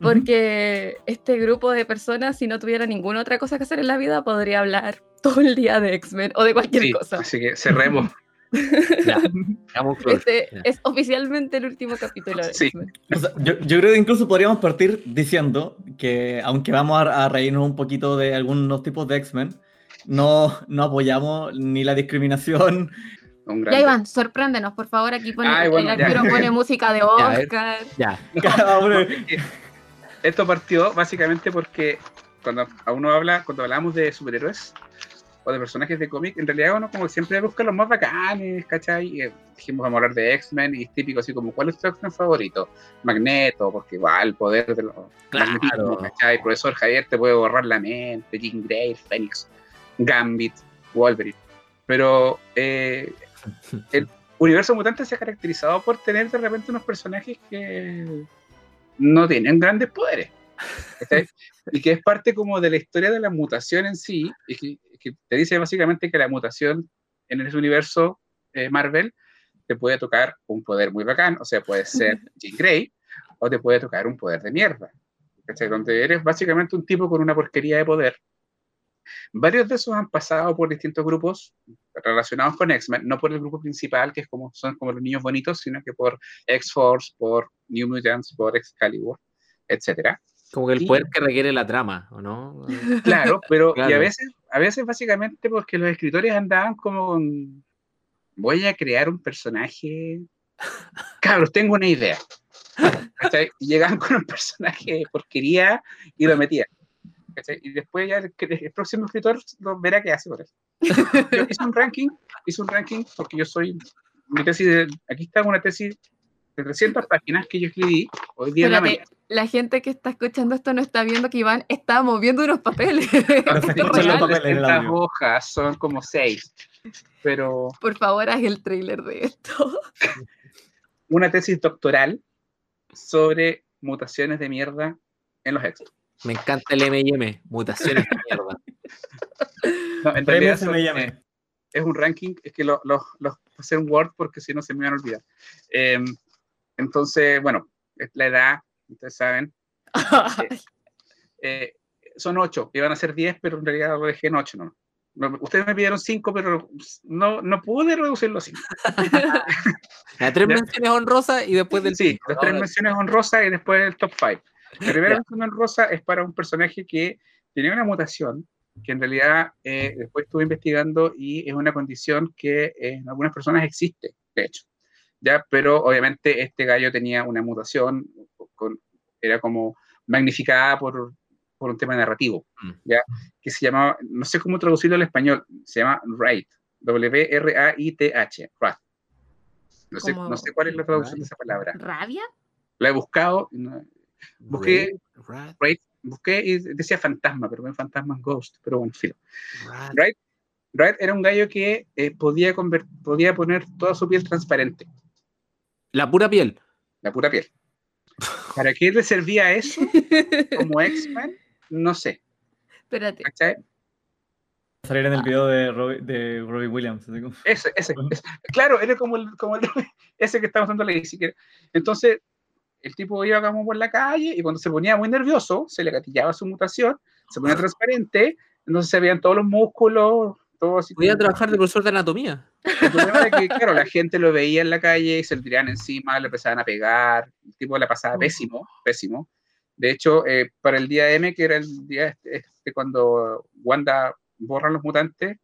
porque este grupo de personas, si no tuviera ninguna otra cosa que hacer en la vida, podría hablar todo el día de X-Men o de cualquier cosa. Así que cerremos. este es oficialmente el último capítulo de X-Men. yo, creo que incluso podríamos partir diciendo que, aunque vamos a, reírnos un poquito de algunos tipos de X-Men, no, no apoyamos ni la discriminación. Ya, Iván, sorpréndenos, por favor. Aquí pone, el pone música de Oscar. Ya. Esto partió básicamente porque cuando a uno habla, cuando hablamos de superhéroes, o de personajes de cómic, en realidad uno como siempre busca los más bacanes, ¿cachai? Eh, dijimos vamos a hablar de X-Men y es típico así como, ¿cuál es tu X-Men favorito? Magneto, porque igual, el poder de los claro. ¿cachai? Profesor Javier te puede borrar la mente, Jean Grey, Phoenix, Gambit, Wolverine. Pero eh, el universo mutante se ha caracterizado por tener de repente unos personajes que no tienen grandes poderes. y que es parte como de la historia de la mutación en sí, y que que te dice básicamente que la mutación en ese universo eh, Marvel te puede tocar un poder muy bacán, o sea, puede ser Jean Grey, o te puede tocar un poder de mierda. Donde eres básicamente un tipo con una porquería de poder. Varios de esos han pasado por distintos grupos relacionados con X-Men, no por el grupo principal, que es como, son como los niños bonitos, sino que por X-Force, por New Mutants, por Excalibur, etcétera. Como que el poder que requiere la trama, ¿o no? Claro, pero y a veces, a veces básicamente porque los escritores andaban como voy a crear un personaje. Cabros, tengo una idea. Llegaban con un personaje de porquería y lo metían. Y después ya el, próximo escritor lo verá qué hace por eso. Yo hice un ranking, hice un ranking porque yo soy, mi tesis, de, aquí está una tesis de 300 páginas que yo escribí hoy día en la mañana la gente que está escuchando esto no está viendo que Iván está moviendo unos papeles. Las hojas son como seis. Pero. Por favor, haz el trailer de esto. Una tesis doctoral sobre mutaciones de mierda en los X. Me encanta el MM, mutaciones de mierda. No, en realidad es, es, un ranking, es que los lo, lo, pasé en Word porque si no se me van a olvidar. Em, entonces, bueno, la edad, ustedes saben. Eh, eh, son ocho, iban a ser diez, pero en realidad lo dejé en ocho, ¿no? Ustedes me pidieron cinco, pero no, no pude reducirlo a cinco. las tres menciones honrosas y después del Sí, las tres menciones honrosas y después el top five. La primera mención honrosa es para un personaje que tenía una mutación, que en realidad eh, después estuve investigando y es una condición que en algunas personas existe, de hecho. ¿ya? Pero obviamente este gallo tenía una mutación era como magnificada por, por un tema narrativo, mm. ¿ya? que se llamaba, no sé cómo traducirlo al español, se llama Wright, W-R-A-I-T-H, No sé, no sé cuál es la traducción de esa palabra. ¿Rabia? La he buscado, busqué, busqué y decía fantasma, pero no fantasma ghost, pero bueno, filo. Wright, Wright era un gallo que eh, podía, podía poner toda su piel transparente. La pura piel. La pura piel. ¿Para qué le servía eso como X-Men? No sé. Espérate. Salir en el video de Robbie, de Robbie Williams. Ese, ese, Claro, era como el, como ese que estamos dando la Entonces, el tipo iba como por la calle y cuando se ponía muy nervioso, se le gatillaba su mutación, se ponía transparente, entonces se veían todos los músculos, todo así. Podía trabajar de profesor de anatomía. El problema es que, claro, la gente lo veía en la calle y se le tiraban encima, le empezaban a pegar, el tipo la pasaba pésimo, pésimo. De hecho, eh, para el día M, que era el día este, este cuando Wanda borra los mutantes,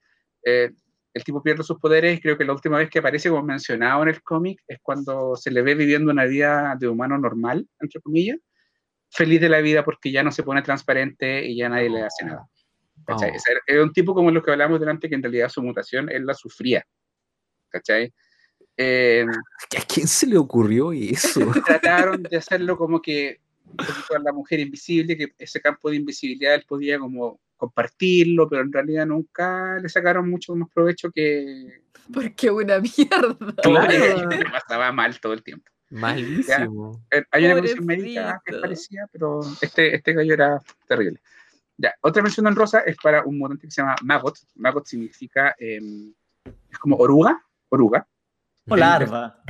eh, el tipo pierde sus poderes y creo que la última vez que aparece como mencionado en el cómic es cuando se le ve viviendo una vida de humano normal, entre comillas, feliz de la vida porque ya no se pone transparente y ya nadie le hace nada. ¿cachai? Era un tipo como los que hablamos delante que en realidad su mutación él la sufría. ¿Cachai? Eh, ¿A quién se le ocurrió eso? Trataron de hacerlo como que la mujer invisible, que ese campo de invisibilidad él podía como compartirlo, pero en realidad nunca le sacaron mucho más provecho que... Porque una mierda. Claro. pasaba mal todo el tiempo. Malísimo. Eh, hay una condición médica que parecía, pero este, este gallo era terrible. Ya, otra mención en rosa es para un mutante que se llama Magot. Magot significa, em, es como oruga, oruga. O larva.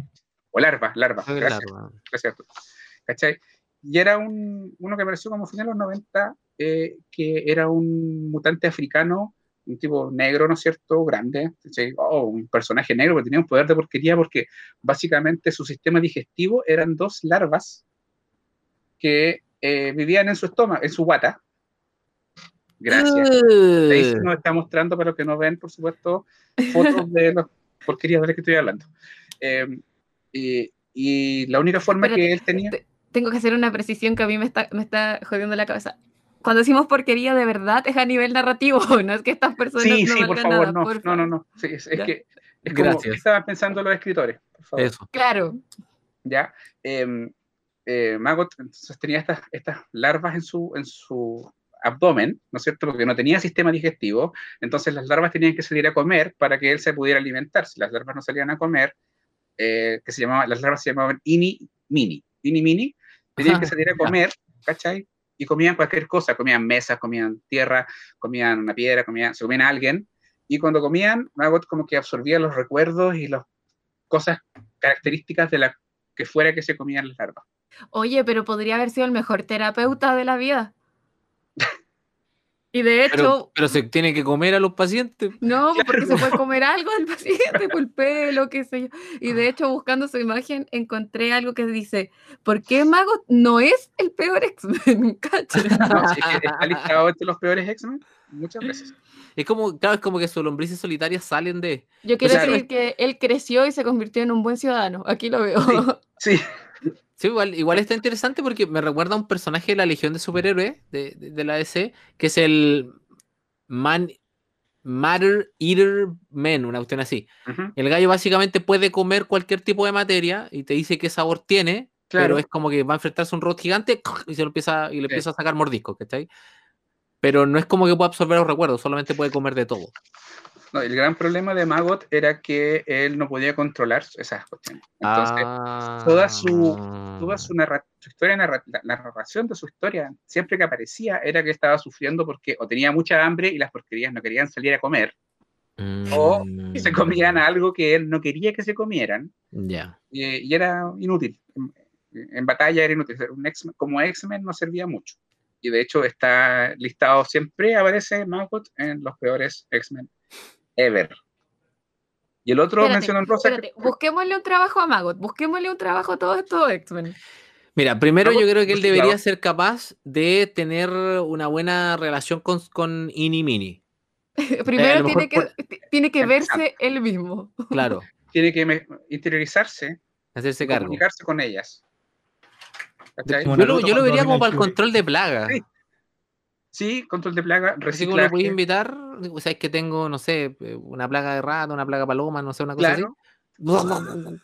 O larva, larva. Gracias. Gracias. ¿Cachai? Y era un, uno que apareció como final de los 90, eh, que era un mutante africano, un tipo negro, ¿no es cierto? Grande, oh, un personaje negro que tenía un poder de porquería porque básicamente su sistema digestivo eran dos larvas que eh, vivían en su estómago, en su guata. Gracias. Ahí se nos está mostrando, para los que no ven, por supuesto, fotos de las porquerías de las que estoy hablando. Eh, y, y la única forma Espérate, que él tenía... te- tengo que hacer una precisión que a mí me está, me está jodiendo la cabeza. Cuando decimos porquería de verdad es a nivel narrativo, no es que estas personas Sí, no sí, por favor, nada, no, por no, favor. no, no. Sí, es, es que es como Gracias. ¿qué estaban pensando los escritores. Por favor. Eso. Claro. ¿ya? Eh, eh, Maggot entonces tenía estas, estas larvas en su, en su abdomen, ¿no es cierto? Porque no tenía sistema digestivo, entonces las larvas tenían que salir a comer para que él se pudiera alimentar. Si las larvas no salían a comer, eh, que se llamaban, las larvas se llamaban ini mini, ini mini, tenían que salir a comer, ¿cachai? Y comían cualquier cosa, comían mesas, comían tierra, comían una piedra, comían, se comían a alguien, y cuando comían, Maggot como que absorbía los recuerdos y las cosas características de la que fuera que se comían las larvas. Oye, pero podría haber sido el mejor terapeuta de la vida. Y de hecho, Pero, pero se tiene que comer a los pacientes. no, porque se puede comer algo del paciente, por el pelo, qué sé yo. Y de hecho, buscando su imagen, encontré algo que dice, ¿por qué Mago no es el peor X-Men? No, sí, está listado entre los peores X-Men muchas veces. Es como, claro, es como que sus lombrices solitarias salen de. Yo quiero decir que él creció y se convirtió en un buen ciudadano. Aquí lo veo. Sí, Sí, igual, igual está interesante porque me recuerda a un personaje de la Legión de Superhéroes de, de- de la DC, que es el Man, Matter Eater Man, una cuestión así. El gallo básicamente puede comer cualquier tipo de materia y te dice qué sabor tiene, Claro. pero es como que va a enfrentarse a un robot gigante y se lo empieza y le Sí. empieza a sacar mordiscos, ¿cachai? Pero no es como que pueda absorber los recuerdos, solamente puede comer de todo. No, el gran problema de Maggot era que él no podía controlar esas cuestiones. Entonces, toda su- toda su, narra- su historia, narra- la, narración de su historia, siempre que aparecía, era que estaba sufriendo porque o tenía mucha hambre y las porquerías no querían salir a comer, o Mm, se comían algo que él no quería que se comieran, Ya. y, y era inútil. En, en batalla era inútil. Un X-Men- como X-Men no servía mucho. Y de hecho está listado, siempre aparece Maggot en los peores X-Men ever. Y el otro Espérate, mencionó en Rosa. que- espérate, busquémosle un trabajo a Magot, busquémosle un trabajo a todos estos X-Men. Mira, primero yo creo que él debería claro. ser capaz de tener una buena relación con, con Ini Mini. Primero tiene que, ti- tiene que verse él mismo. Claro, tiene que interiorizarse, hacerse cargo. comunicarse con ellas. Yo lo, yo lo vería como para el control de plaga. Sí, Sí, control de plaga, Así como lo podéis reciclaje. invitar, o sea, es que tengo, no sé, eh, una plaga de rata, una plaga paloma, no sé, una cosa Claro. así.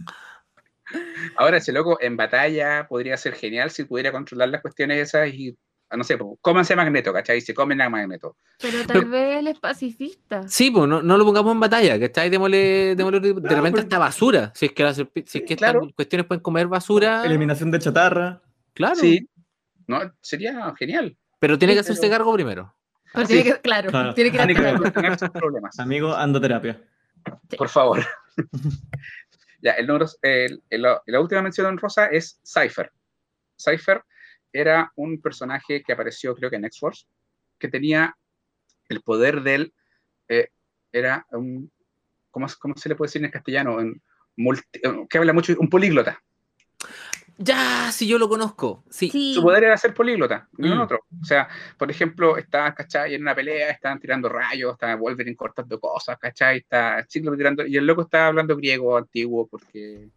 Ahora, ese loco en batalla podría ser genial si pudiera controlar las cuestiones esas y, no sé, pues, cómanse a Magneto, ¿cachai? Se comen a Magneto. Pero tal vez él es pacifista. Sí, pues no, no lo pongamos en batalla, ¿cachai? Démosle, démosle de Claro, repente pero- hasta basura. Si es que, las si es que estas Claro. cuestiones pueden comer basura, Eliminación de chatarra. claro. Sí, no, sería genial. Pero tiene Sí, que hacerse pero- cargo primero. Pero Sí. tiene que, claro, Claro. tiene que solucionar sus problemas. Amigo, ando terapia. Por favor. ya, el número, el- el- la última mención en rosa es Cypher. Cypher era un personaje que apareció, creo que en X-Force, que tenía el poder del. eh, era un. ¿cómo, cómo se le puede decir en castellano? Un multi- que habla mucho, un políglota. Ya, si yo lo conozco. Sí. Sí. Su poder era ser políglota, no Mm. otro. O sea, por ejemplo, estaban, ¿cachai? En una pelea, estaban tirando rayos, estaba Wolverine cortando cosas, ¿cachai? Está Cíclope tirando, y el loco estaba hablando griego antiguo porque...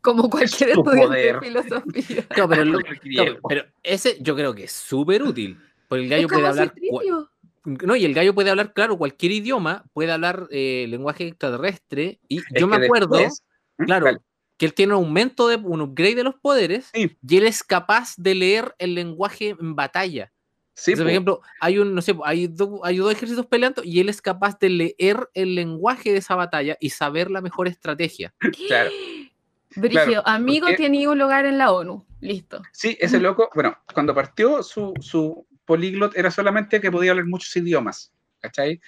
Como cualquier estudiante poder. de filosofía. No, pero, lo- el no, griego. pero ese yo creo que es súper útil. Porque el gallo es como puede hablar. No, y el gallo puede hablar, claro, cualquier idioma, puede hablar eh, lenguaje extraterrestre. Y Es yo me acuerdo, después- ¿Mm? claro, Dale. Que él tiene un aumento de un upgrade de los poderes Sí. y él es capaz de leer el lenguaje en batalla. Sí, Entonces, por po. ejemplo, hay un, no sé, hay, do- hay dos ejércitos peleando y él es capaz de leer el lenguaje de esa batalla y saber la mejor estrategia. claro. Brigio, Claro, amigo porque- tiene un lugar en la ONU. Listo. Sí, ese loco, bueno, cuando partió su, su políglot era solamente que podía hablar muchos idiomas, ¿cachai?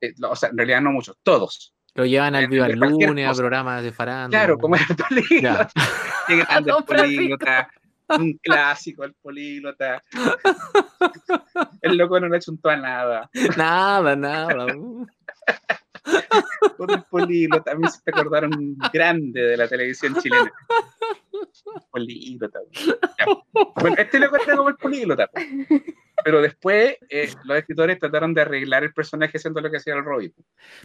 Eh, o sea, en realidad no muchos, todos. Lo llevan al Viva el Lunes, a programas de farándula. Claro, como el políglot. Ya. Qué grande Don políglota. Un clásico, el políglota. El loco no le un a nada. Nada, nada. uh. Con el políglota. A mí se te acordaron grande de la televisión chilena. Políglota. Bueno, este loco está como el políglota. Pero después eh, los escritores trataron de arreglar el personaje haciendo lo que hacía el Robin.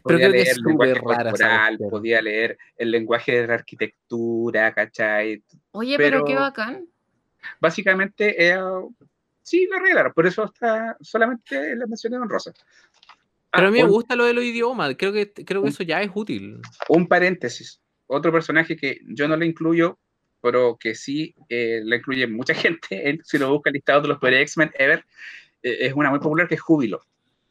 Podía leer es el lenguaje corporal, podía leer el lenguaje de la arquitectura, ¿cachai? Oye, pero, Pero- qué bacán. Básicamente, eh, sí, lo arreglaron, por eso está solamente la mencioné en rosa. Ah, Pero a mí me gusta lo de los idiomas. Creo que, creo que eso ya es útil. un paréntesis, otro personaje que yo no le incluyo, pero que sí eh, le incluye mucha gente, en- si lo busca el listado de los peores X-Men ever, eh, es una muy popular que es Júbilo,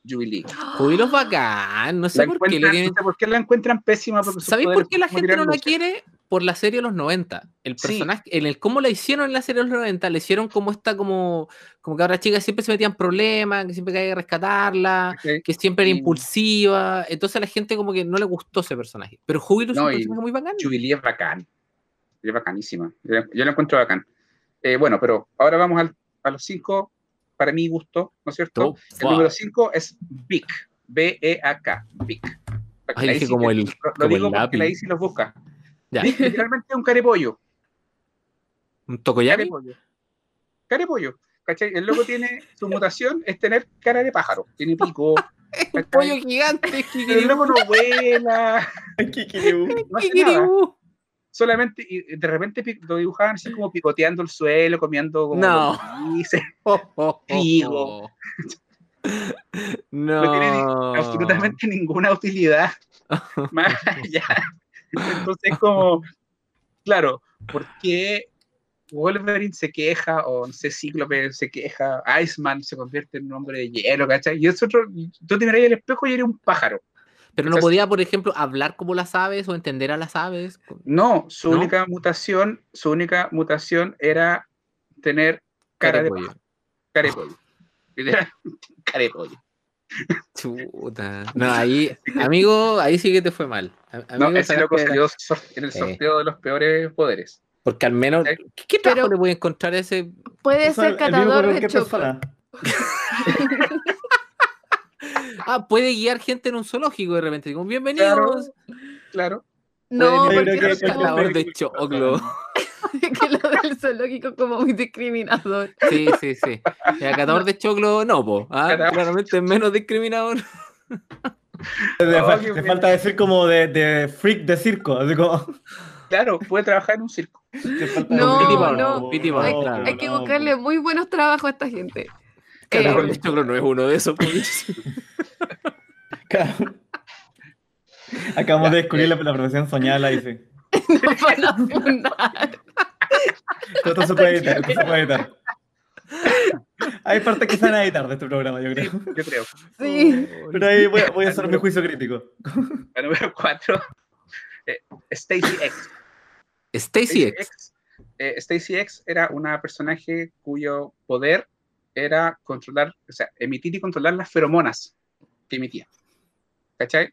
Jubilee. Júbilo es bacán. No La sé por qué le encuentran- tienen no sé por qué la encuentran pésima. ¿Sabéis por qué la gente no la quiere? Por la serie de los 90. El Sí. personaje, en el cómo la hicieron en la serie de los 90, le hicieron como esta, como, como que ahora chicas siempre se metían problemas, que siempre había que rescatarla, que siempre era impulsiva. Entonces a la gente como que no le gustó ese personaje. Pero Júbilo es un personaje muy bacán. Jubilee es bacán. Es bacanísima. Yo, yo la encuentro bacán. Eh, bueno, pero ahora vamos al- a los cinco, para mi gusto, ¿no es cierto? Top El five. número 5 es Vic. B-E-A-K. Vic. Ay, dije como el- Lo, como el digo porque la Isi los busca. Ya. Vic literalmente es un carepollo. ¿Un Tokoyami? Carepollo. Carepollo. ¿Cachai? El loco tiene su mutación, es tener cara de pájaro. Tiene pico. Un ¿cachai? pollo gigante. El loco no vuela. No hace nada. Solamente y de repente lo dibujaban así como picoteando el suelo, comiendo como No. lombrices. Oh, oh, oh, oh. no tiene absolutamente ninguna utilidad más allá. Entonces, como, claro, ¿por qué Wolverine se queja o no sé, Cíclope se queja, Iceman se convierte en un hombre de hielo, ¿cachai? Y es otro, tú te miras al espejo y eres un pájaro. Pero no podía, por ejemplo, hablar como las aves o entender a las aves. No, su ¿No? única mutación, su única mutación era tener cara de pollo. pájaro, cara de pollo. Literal, cara de pollo. Chuta. No, ahí, amigo, ahí sí que te fue mal. A- No, ese loco salió en el Sí. sorteo de los peores poderes. Porque al menos. Eh, ¿Qué, qué trabajo pero- le voy a encontrar a ese? Puede ser catador de que choco. persona. Ah, puede guiar gente en un zoológico de repente. Digo, bienvenidos. Claro. No, Puede porque creo es que- como Catador de choclo. que lo del zoológico es como muy discriminador. Sí, sí, sí. El catador de choclo, no, po. Ah, claramente es menos discriminador. Oh, bueno. falta decir como de, de freak de circo. Así como. Claro, puede trabajar en un circo. No, no, Pity Bar, Hay, claro. hay que no, buscarle muy buenos trabajos a esta gente. Catador Eh, de choclo no es uno de esos. Acabamos de descubrir la, la profesión soñada, la. Todo esto se puede editar, esto se puede editar. Hay partes que se van a editar de este programa, yo creo. Yo creo. Sí. Pero ahí voy, a- voy a hacer mi juicio crítico. La número 4, Stacy X. Stacy X. eh, Stacy X era una personaje cuyo poder era controlar, o sea, emitir y controlar las feromonas que emitía. ¿Cachai?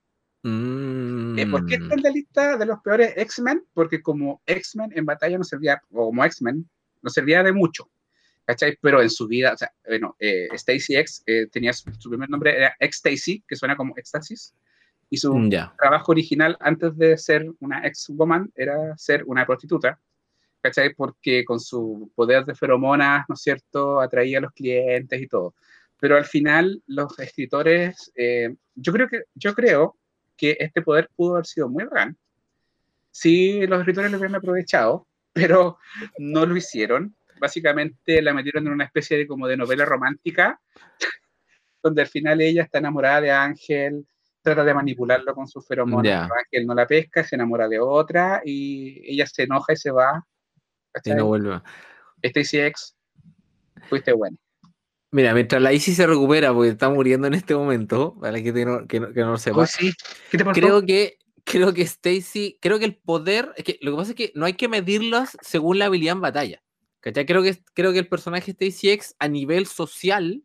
Eh, ¿Por qué Mm. está en la lista de los peores X-Men? Porque como X-Men en batalla no servía, o como X-Men, no servía de mucho. ¿Cachai? Pero en su vida, o sea, bueno, eh, Stacy X eh, tenía su, su primer nombre, era X-Stacy, que suena como éxtasis, y su Mm, Ya. trabajo original antes de ser una ex-woman era ser una prostituta, ¿cachai? Porque con su poder de feromonas, ¿no es cierto?, atraía a los clientes y todo. Pero al final los escritores, eh, yo creo que, yo creo que este poder pudo haber sido muy bacán si los escritores lo hubieran aprovechado, pero no lo hicieron. Básicamente la metieron en una especie de como de novela romántica, donde al final ella está enamorada de Ángel, trata de manipularlo con sus feromonas, Ángel no la pesca, se enamora de otra y ella se enoja y se va. Y no vuelve. Stacy X, fuiste bueno. Mira, mientras la Isis se recupera, porque está muriendo en este momento, para que, no, que, no, que no lo sepa. Oh, sí. ¿Qué te pasó? creo que creo que Stacy, creo que el poder, es que lo que pasa es que no hay que medirlas según la habilidad en batalla. ¿cachai? Creo que, creo que el personaje Stacy X a nivel social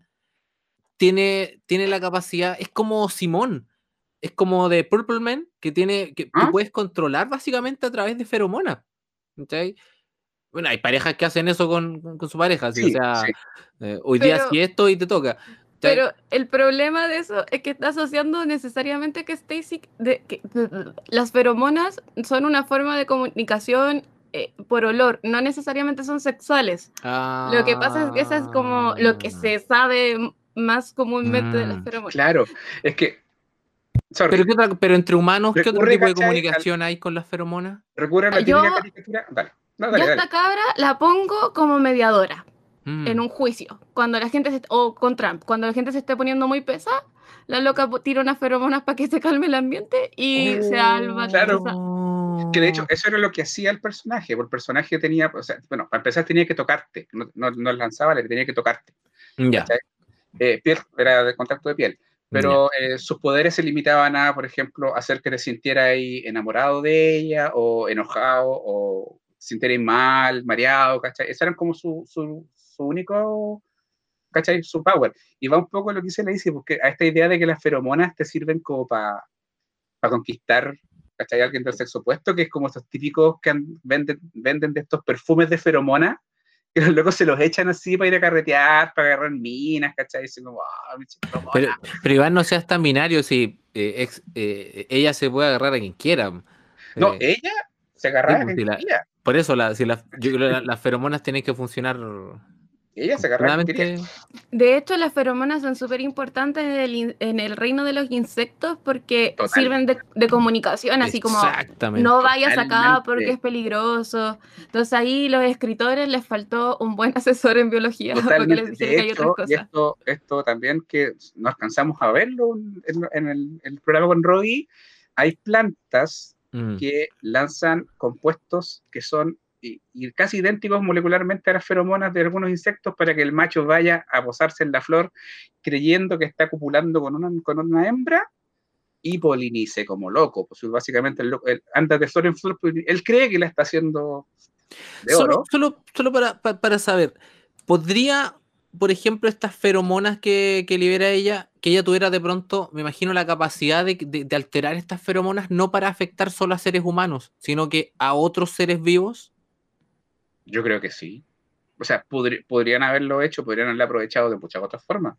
tiene, tiene la capacidad, es como Simón, es como de Purple Man, que tiene, que, que ¿Ah? puedes controlar básicamente a través de feromonas. ¿cachai? Bueno, hay parejas que hacen eso con, con- su pareja, sí, o sea, sí. eh, hoy día Pero- sí esto y te toca. Pero el problema de eso es que está asociando necesariamente que Stacy, de, que las feromonas son una forma de comunicación eh, por olor, no necesariamente son sexuales. Lo que pasa es que esa es como lo que Ah. se sabe más comúnmente de las Mm, feromonas. Claro, es que. sorry, Pero, ¿qué otra- pero entre humanos, ¿qué otro tipo de comunicación hay con las feromonas? recurre a la Yo- típica caricatura. Dale, no, Yo dale, a dale. esta cabra la pongo como mediadora Mm. en un juicio, cuando la gente se, o con Trump, cuando la gente se esté poniendo muy pesada, la loca tira unas feromonas para que se calme el ambiente y se alba. Claro. Que de hecho, eso era lo que hacía el personaje. porque El personaje tenía, o sea, bueno, para empezar tenía que tocarte. No, no, no lanzaba, le tenía que tocarte. Ya. Eh, piel, era de contacto de piel. Pero eh, sus poderes se limitaban a, por ejemplo, hacer que te sintieras ahí enamorado de ella, o enojado, o sintieras mal, mareado, ¿cachai? Ese eran como su, su, su único, ¿cachai? Su power. Y va un poco lo que dice Lacey, porque a esta idea de que las feromonas te sirven como para conquistar, ¿cachai? A alguien del sexo opuesto, que es como estos típicos que venden, venden de estos perfumes de feromonas, que los locos se los echan así para ir a carretear, para agarrar minas, ¿cachai? Dicen como, ah, mi chica feromona". Pero, pero Iván, no seas tan binario si eh, ex- eh, ella se puede agarrar a quien quiera. No, Eh, ella se sí, pues, si la- por eso, la, si las- yo creo que la- las feromonas tienen que funcionar Ella se agarraba a quien quería. completamente. De hecho, las feromonas son súper importantes en el, in- en el reino de los insectos porque Total. sirven de, de comunicación, así como no vayas acá Totalmente. porque es peligroso. Entonces ahí los escritores les faltó un buen asesor en biología porque les Totalmente. dijeron De que hay otras y cosas. esto, esto también que no alcanzamos a verlo en, en el, el programa con Roy, hay plantas Mm. que lanzan compuestos que son y, y casi idénticos molecularmente a las feromonas de algunos insectos para que el macho vaya a posarse en la flor creyendo que está copulando con una, con una hembra y polinice como loco. Pues básicamente el anda de flor en flor, pues, él cree que la está haciendo de Solo, oro. solo, solo para, pa- para saber, ¿podría, por ejemplo, estas feromonas que, que libera ella, que ella tuviera de pronto, me imagino, la capacidad de, de- de alterar estas feromonas no para afectar solo a seres humanos, sino que a otros seres vivos? Yo creo que sí. O sea, podri- podrían haberlo hecho, podrían haberlo aprovechado de muchas otras formas.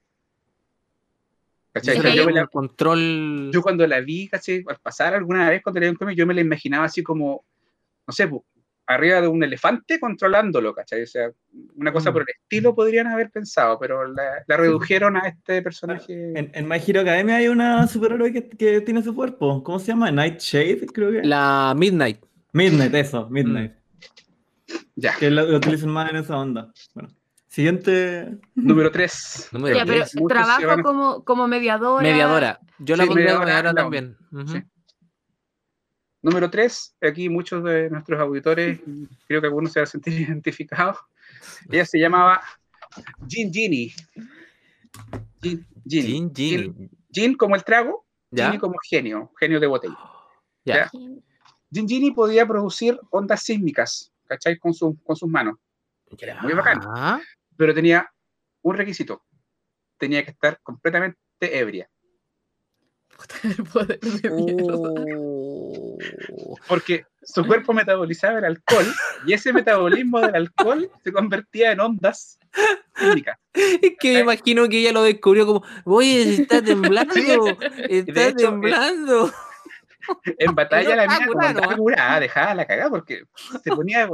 Yo, hay me la- un control... yo cuando la vi, ¿cachai? Al pasar alguna vez cuando leí un cómic, yo me la imaginaba así como, no sé, arriba de un elefante controlándolo, ¿cachai? O sea, una cosa Mm. por el estilo podrían haber pensado, pero la, la redujeron a este personaje. En, en My Hero Academia hay una superhéroe que, que tiene su cuerpo. ¿Cómo se llama? Nightshade, creo que. La Midnight. Midnight, eso, Midnight. Ya, Que lo, lo utilizan más en esa onda. Bueno. Siguiente. número 3. Número Ya, pero diez. Muchos se trabajo van a- como, como mediadora. Mediadora. Yo la Sí, pondría mediadora también. Sí. Número 3, aquí muchos de nuestros auditores, creo que algunos se van a sentir identificados. Ella se llamaba Gin Ginny. Gin. Gin, Gin, Gin. Gin como el trago, ¿Ya? Ginny como genio, genio de botella. Ya. Gin Ginny podía producir ondas sísmicas, ¿cachai? Con, su- con sus manos, Era muy bacán. Ya. pero tenía un requisito. Tenía que estar completamente ebria, El poder de mierda. Oh. Porque su cuerpo metabolizaba el alcohol y ese metabolismo del alcohol se convertía en ondas sísmicas. Es que me imagino que ella lo descubrió como, oye, está temblando, Sí. está hecho, temblando. En batalla no la mina como curada, andaba ¿no? curada, dejaba la cagada porque se ponía.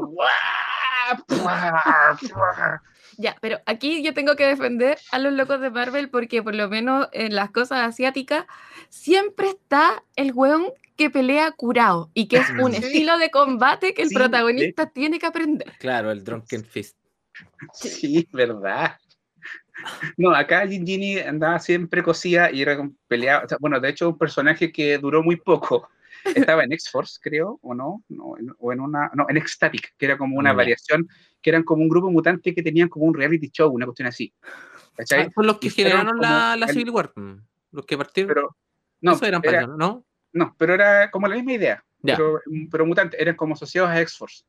Ya, pero aquí yo tengo que defender a los locos de Marvel porque por lo menos en las cosas asiáticas siempre está el weón que pelea curado y que es un Sí. estilo de combate que el Sí, protagonista tiene que aprender. Claro, el Drunken Fist. Sí, verdad. No, acá Gin Ginny andaba siempre cosida y era con- peleaba. o sea, bueno, de hecho, un personaje que duró muy poco. Estaba en X-Force, creo, o no, no, en- o en una, no, en Ecstatic, que era como una Ya. variación, que eran como un grupo mutante que tenían como un reality show, una cuestión así. ¿Cachai? Ah, son los que Y generaron la, la Civil War. Los que partieron. Pero, no, Eso eran era- ¿no? No, pero era como la misma idea, pero, pero mutante, eran como asociados a X-Force.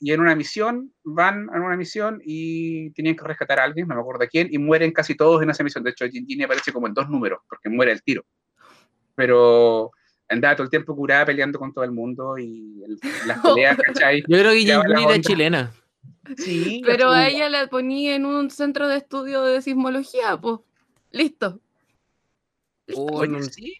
Y en una misión, van en una misión y tienen que rescatar a alguien, no me acuerdo a quién, y mueren casi todos en esa misión. De hecho, Gin Ginny aparece como en dos números, porque muere el tiro. Pero andaba todo el tiempo curada peleando con todo el mundo y el- las peleas, ¿cachai? Yo creo que Lee era chilena. Sí, Pero a ella la ponía en un centro de estudio de sismología, pues. Listo. Oh, oye, no- sí,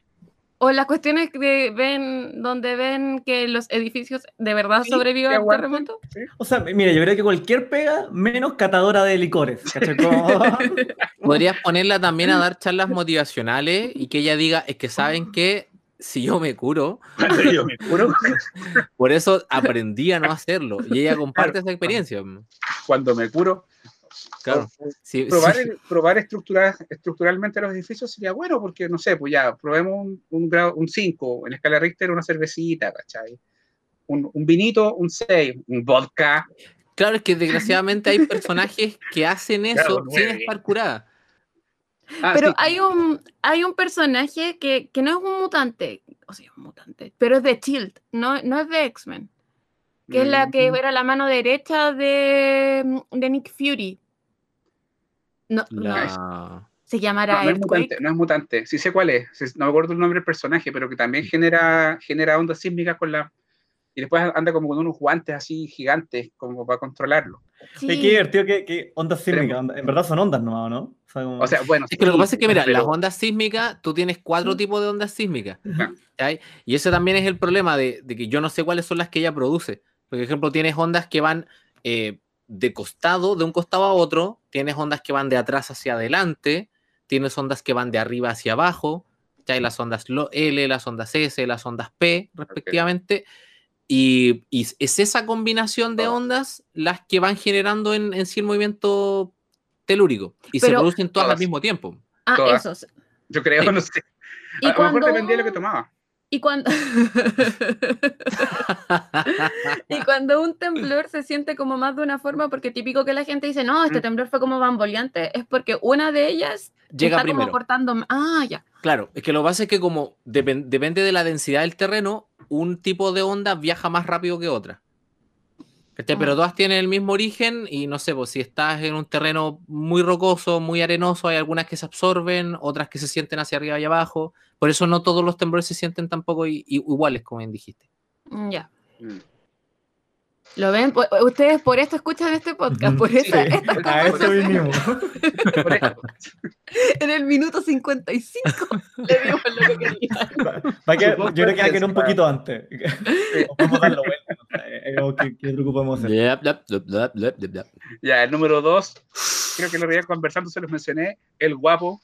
O las cuestiones que ven, donde ven que los edificios de verdad sí, sobreviven al terremoto. sí. O sea, mira, yo creo que cualquier pega menos catadora de licores. Podrías ponerla también a dar charlas motivacionales y que ella diga, es que saben que si yo me curo, yo me curo, por eso aprendí a no hacerlo. Y ella comparte esa experiencia. cuando me curo, Claro. Sí, probar, sí. el- probar estructuralmente los edificios sería bueno, porque no sé, pues ya, probemos un, un grado, un 5, en escala Richter una cervecita, ¿cachai? Un, un vinito, un 6, un vodka. Claro, es que desgraciadamente hay personajes que hacen eso Claro, sin estar curada. Ah, Pero sí, hay un, hay un personaje que, que no es un mutante, o sea, es un mutante, pero es de Shield, no, no es de X-Men, que es la que Mm, era la mano derecha de, de Nick Fury. No, no, La- se No, llamará no es Earthquake. mutante, no es mutante. Sí sé cuál es. No me acuerdo el nombre del personaje, pero que también genera, genera ondas sísmicas con la. Y después anda como con unos guantes así gigantes, como para controlarlo. Sí. Qué qué divertido que, que ondas sísmicas. Onda- En verdad son ondas nomás, ¿no? O sea, como- O sea, bueno. Es que lo que pasa es que, mira, pero- las ondas sísmicas, tú tienes cuatro tipos de ondas sísmicas. Y ese también es el problema de, de que yo no sé cuáles son las que ella produce. Por ejemplo, tienes ondas que van eh, de costado, de un costado a otro, tienes ondas que van de atrás hacia adelante, tienes ondas que van de arriba hacia abajo, ya hay las ondas lo- L, las ondas S, las ondas P, respectivamente. Y, y es esa combinación de ondas las que van generando en, en sí el movimiento telúrico. Y se producen todas al mismo tiempo. Ah, todas. eso. Yo creo, Sí. no sé. Y A, a lo mejor cuando- dependía de lo que tomaba. Y cuando... y cuando un temblor se siente como más de una forma, porque típico que la gente dice, no, este Mm. temblor fue como bamboleante, es porque una de ellas Llega está primero. como cortando... Ah, ya. Claro, es que lo que pasa es que como depen- depende de la densidad del terreno, un tipo de onda viaja más rápido que otra. ¿Cachai? Pero todas tienen el mismo origen y no sé, pues si estás en un terreno muy rocoso, muy arenoso, hay algunas que se absorben, otras que se sienten hacia arriba y abajo. Por eso no todos los temblores se sienten tampoco iguales, como bien dijiste. Mm, Ya. Mm. ¿Lo ven? Ustedes por esto escuchan este podcast, por Sí, esa, sí. esta A eso vinimos. En el minuto 55 le dimos lo que quería. Va a quedar- Supongo yo creo que va a que quedar un poquito antes. O podemos darlo vuelta. No sé, eh, o ¿Qué, qué truco podemos hacer? Yep, yep, yep, yep, yep, yep, yep. Ya, el número dos, creo que lo veía conversando, se los mencioné, el guapo.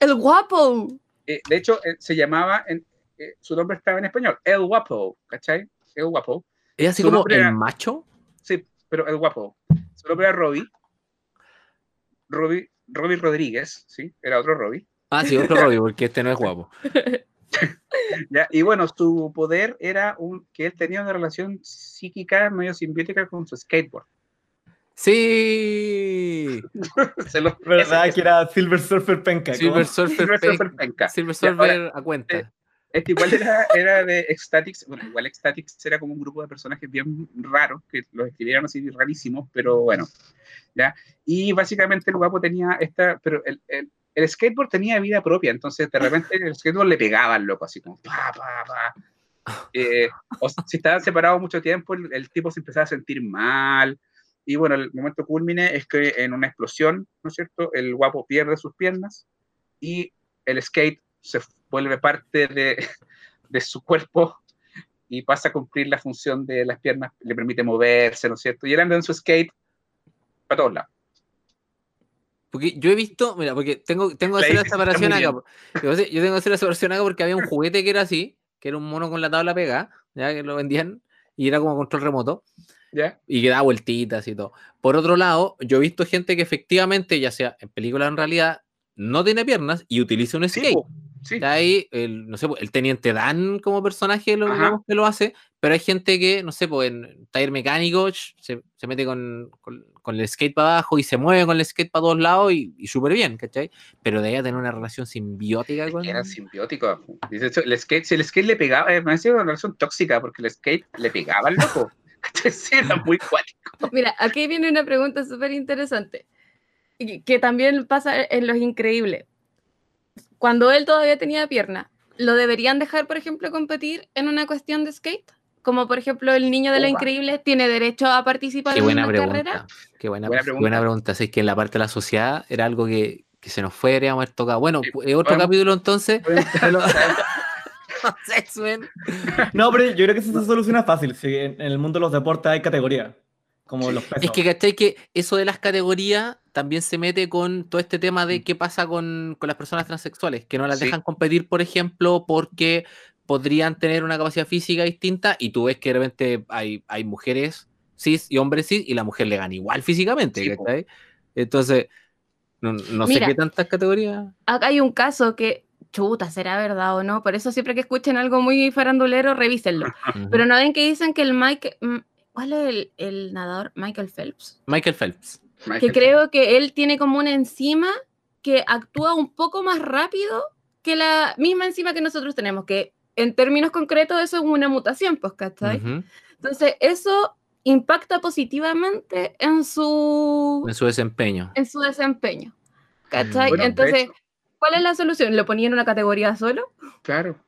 El guapo. Eh, de hecho, eh, se llamaba, en, eh, su nombre estaba en español, el guapo, ¿cachai? El guapo. ¿Es así Su como el era- macho? Sí, pero el guapo. Su nombre era Robbie. Robbie, Robbie Rodríguez, ¿sí? Era otro Robbie. Ah, sí, otro rollo, porque este no es guapo. ¿ya? Y bueno, su poder era un, que él tenía una relación psíquica medio simbiótica con su skateboard. Sí. Se lo, ¿Verdad ese- que era Silver Surfer Penca? Silver ¿cómo? Surfer, Silver Pen- Surfer penca. Silver Ya, ahora, Surfer a cuenta. eh, Este igual era, era de Ecstatics, bueno, igual Ecstatics era como un grupo de personajes bien raros, que los escribieron así rarísimos, pero bueno, ¿ya? Y básicamente el guapo tenía esta, pero el, el, el skateboard tenía vida propia, entonces de repente el skateboard le pegaba al loco, así como pa, pa, pa. Eh, o si estaban separados mucho tiempo, el, el tipo se empezaba a sentir mal, y bueno, el momento culmine es que en una explosión, ¿no es cierto?, el guapo pierde sus piernas y el skate se vuelve parte de, de su cuerpo y pasa a cumplir la función de las piernas, le permite moverse, ¿no es cierto? Y él anda en su skate para todos lados. Porque yo he visto, mira, porque tengo, tengo que hacer la separación acá. Yo, tengo que hacer la separación acá porque había un juguete que era así, que era un mono con la tabla pegada, ya que lo vendían, y era como control remoto, ¿Ya? y que daba vueltitas y todo. Por otro lado, yo he visto gente que efectivamente, ya sea en película o en realidad, no tiene piernas y utiliza un skate. sí. Ahí, el, no sé, el teniente Dan como personaje lo, digamos que lo hace, pero hay gente que, no sé, pues en taller mecánico se, se mete con, con- con el skate para abajo y se mueve con el skate para todos lados y, y súper bien, ¿cachai? Pero de ahí a tener una relación simbiótica con... Era simbiótico. Dice, eso, el skate, si el skate le pegaba, eh, me decía una relación tóxica porque el skate le pegaba al loco. sí, era muy cuático. Mira, aquí viene una pregunta súper interesante, que también pasa en Los Increíbles. Cuando él todavía tenía pierna, ¿lo deberían dejar, por ejemplo, competir en una cuestión de skate? Como por ejemplo el niño de Opa. increíble, tiene derecho a participar Qué en buena una pregunta. carrera. Qué buena, Buena qué pregunta. buena pregunta. Así que en la parte de la sociedad era algo que, que se nos fue, deberíamos haber tocado. Bueno, Sí, otro podemos- capítulo entonces. No, pero yo creo que eso se soluciona fácil. Si en, en el mundo de los deportes hay categorías, como los pesos. Es que, ¿cachai? Que eso de las categorías también se mete con todo este tema de qué pasa con, con las personas transexuales, que no las Sí. dejan competir, por ejemplo, porque podrían tener una capacidad física distinta y tú ves que de repente hay, hay mujeres cis y hombres cis y la mujer le gana igual físicamente, Sí. Entonces, no, no sé Mira. qué tantas categorías. Acá hay un caso que, chuta, ¿será verdad o no? Por eso siempre que escuchen algo muy farandulero, revísenlo. Pero no ven que dicen que el Mike... mm, ¿Cuál es el, el nadador? Michael Phelps. Michael Phelps. Que Michael. creo que él tiene como una enzima que actúa un poco más rápido que la misma enzima que nosotros tenemos, que en términos concretos eso es una mutación, pues, ¿cachai? Entonces, eso impacta positivamente en su, En su desempeño. en su desempeño. ¿Cachai? Bueno, de Entonces, ¿cuál es la solución? ¿Lo ponía en una categoría solo? Claro.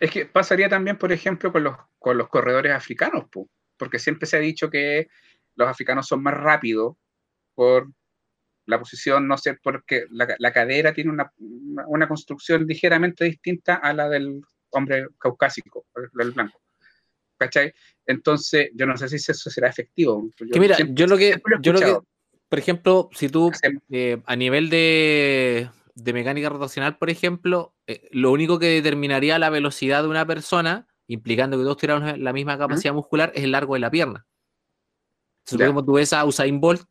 Es que pasaría también, por ejemplo, con los, con los corredores africanos, po, porque siempre se ha dicho que los africanos son más rápidos por la posición, no sé, porque la, la cadera tiene una- una construcción ligeramente distinta a la del hombre caucásico, el blanco. ¿Cachai? Entonces, yo no sé si eso será efectivo. Yo Que mira, siempre- yo lo que, lo yo lo que, escuchado. por ejemplo, si tú eh, a nivel de, de mecánica rotacional, por ejemplo, eh, lo único que determinaría la velocidad de una persona, implicando que todos tuviéramos la misma capacidad muscular, es el largo de la pierna. Si Ya. tú ves a Usain Bolt,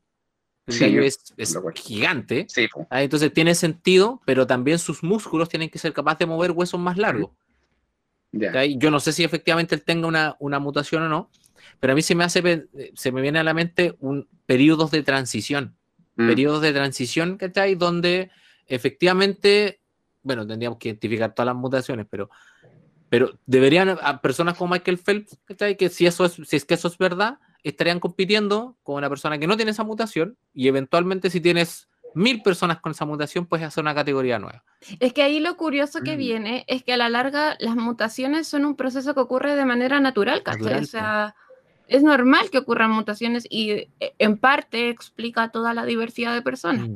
Sí, es, gigante, Sí, ah, entonces tiene sentido, pero también sus músculos tienen que ser capaces de mover huesos más largos. ¿Cachai? Yo no sé si efectivamente él tenga una, una mutación o no, pero a mí se me hace, se me viene a la mente un periodos de transición Mm. periodos de transición, ¿cachai? Donde efectivamente, bueno, tendríamos que identificar todas las mutaciones, pero, pero deberían, a personas como Michael Phelps, ¿cachai? Que si, eso es, si es que eso es verdad, estarían compitiendo con una persona que no tiene esa mutación y eventualmente si tienes mil personas con esa mutación, puedes hacer una categoría nueva. Es que ahí lo curioso que Mm. viene es que a la larga las mutaciones son un proceso que ocurre de manera natural. Natural, o sea, es normal que ocurran mutaciones y eh, en parte explica toda la diversidad de personas. Mm.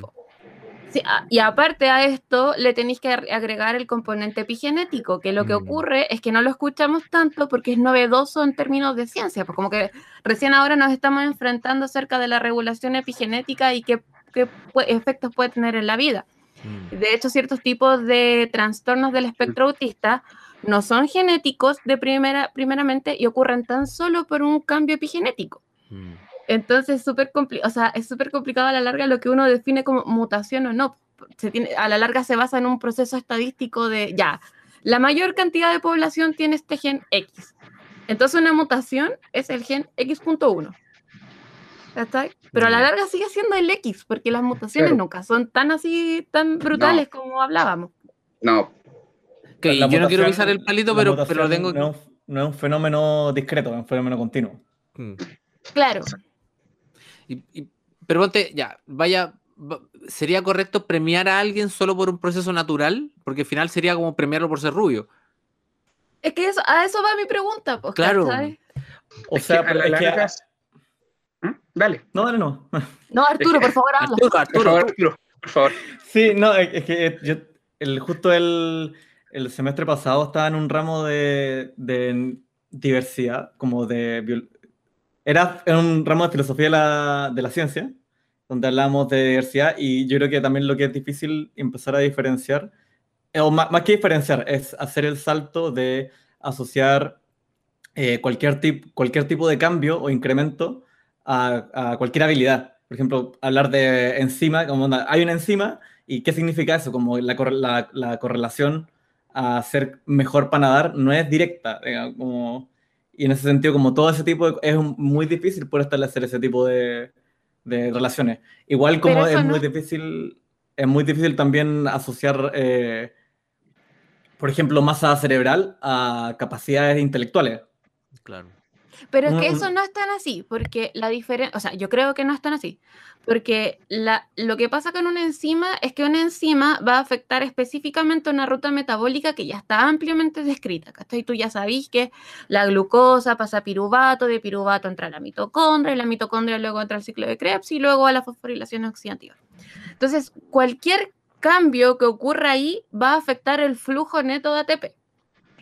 Sí, y aparte a esto le tenéis que ar- agregar el componente epigenético, que lo que Mm. ocurre es que no lo escuchamos tanto porque es novedoso en términos de ciencia, pues como que recién ahora nos estamos enfrentando acerca de la regulación epigenética y qué, pu- efectos puede tener en la vida. Mm. De hecho, ciertos tipos de trastornos del espectro autista no son genéticos de primera, primeramente y ocurren tan solo por un cambio epigenético. Mm. Entonces, es súper o sea, es súper complicado a la larga lo que uno define como mutación o no. Se tiene, a la larga se basa en un proceso estadístico de, ya, la mayor cantidad de población tiene este gen X. Entonces, una mutación es el gen X.1. ¿Cachai? Pero a la Ya. larga sigue siendo el X, porque las mutaciones Claro. nunca son tan así, tan brutales como hablábamos. No, Ok, La yo no quiero pisar el palito, pero, pero mutación tengo... No, es un- no es un fenómeno discreto, es un fenómeno continuo. Mm. Claro. Y- y- pero ponte, ya, vaya, va- ¿sería correcto premiar a alguien solo por un proceso natural? Porque al final sería como premiarlo por ser rubio. Es que eso, a eso va mi pregunta, pues, Claro. ¿cachai? O es sea, que a es que- ¿Mm? Dale, No, dale, no. No, Arturo, por favor, habla. Arturo, por Arturo, favor, tú. Arturo, por favor. Sí, no, es que yo, el, justo el, el semestre pasado estaba en un ramo de, de diversidad, como de... Era en un ramo de filosofía de la, de la ciencia, donde hablábamos de diversidad y yo creo que también lo que es difícil empezar a diferenciar, eh, o más, más que diferenciar, es hacer el salto de asociar eh, cualquier, tip, cualquier tipo de cambio o incremento a, a cualquier habilidad. Por ejemplo, hablar de enzima, como onda, hay una enzima y qué significa eso, como la, corre- la, la correlación a ser mejor para nadar no es directa, digamos, como- y en ese sentido, como todo ese tipo de, es muy difícil poder establecer ese tipo de, de relaciones. Igual como es muy difícil, es muy difícil también asociar, eh, por ejemplo, masa cerebral a capacidades intelectuales. Claro. Pero es que eso no es tan así, porque la diferencia, o sea, yo creo que no es tan así, porque la, lo que pasa con una enzima es que una enzima va a afectar específicamente una ruta metabólica que ya está ampliamente descrita, ¿cachai? Tú ya sabís que la glucosa pasa a piruvato, de piruvato entra a la mitocondria, y la mitocondria luego entra al ciclo de Krebs y luego a la fosforilación oxidativa. Entonces, cualquier cambio que ocurra ahí va a afectar el flujo neto de ATP.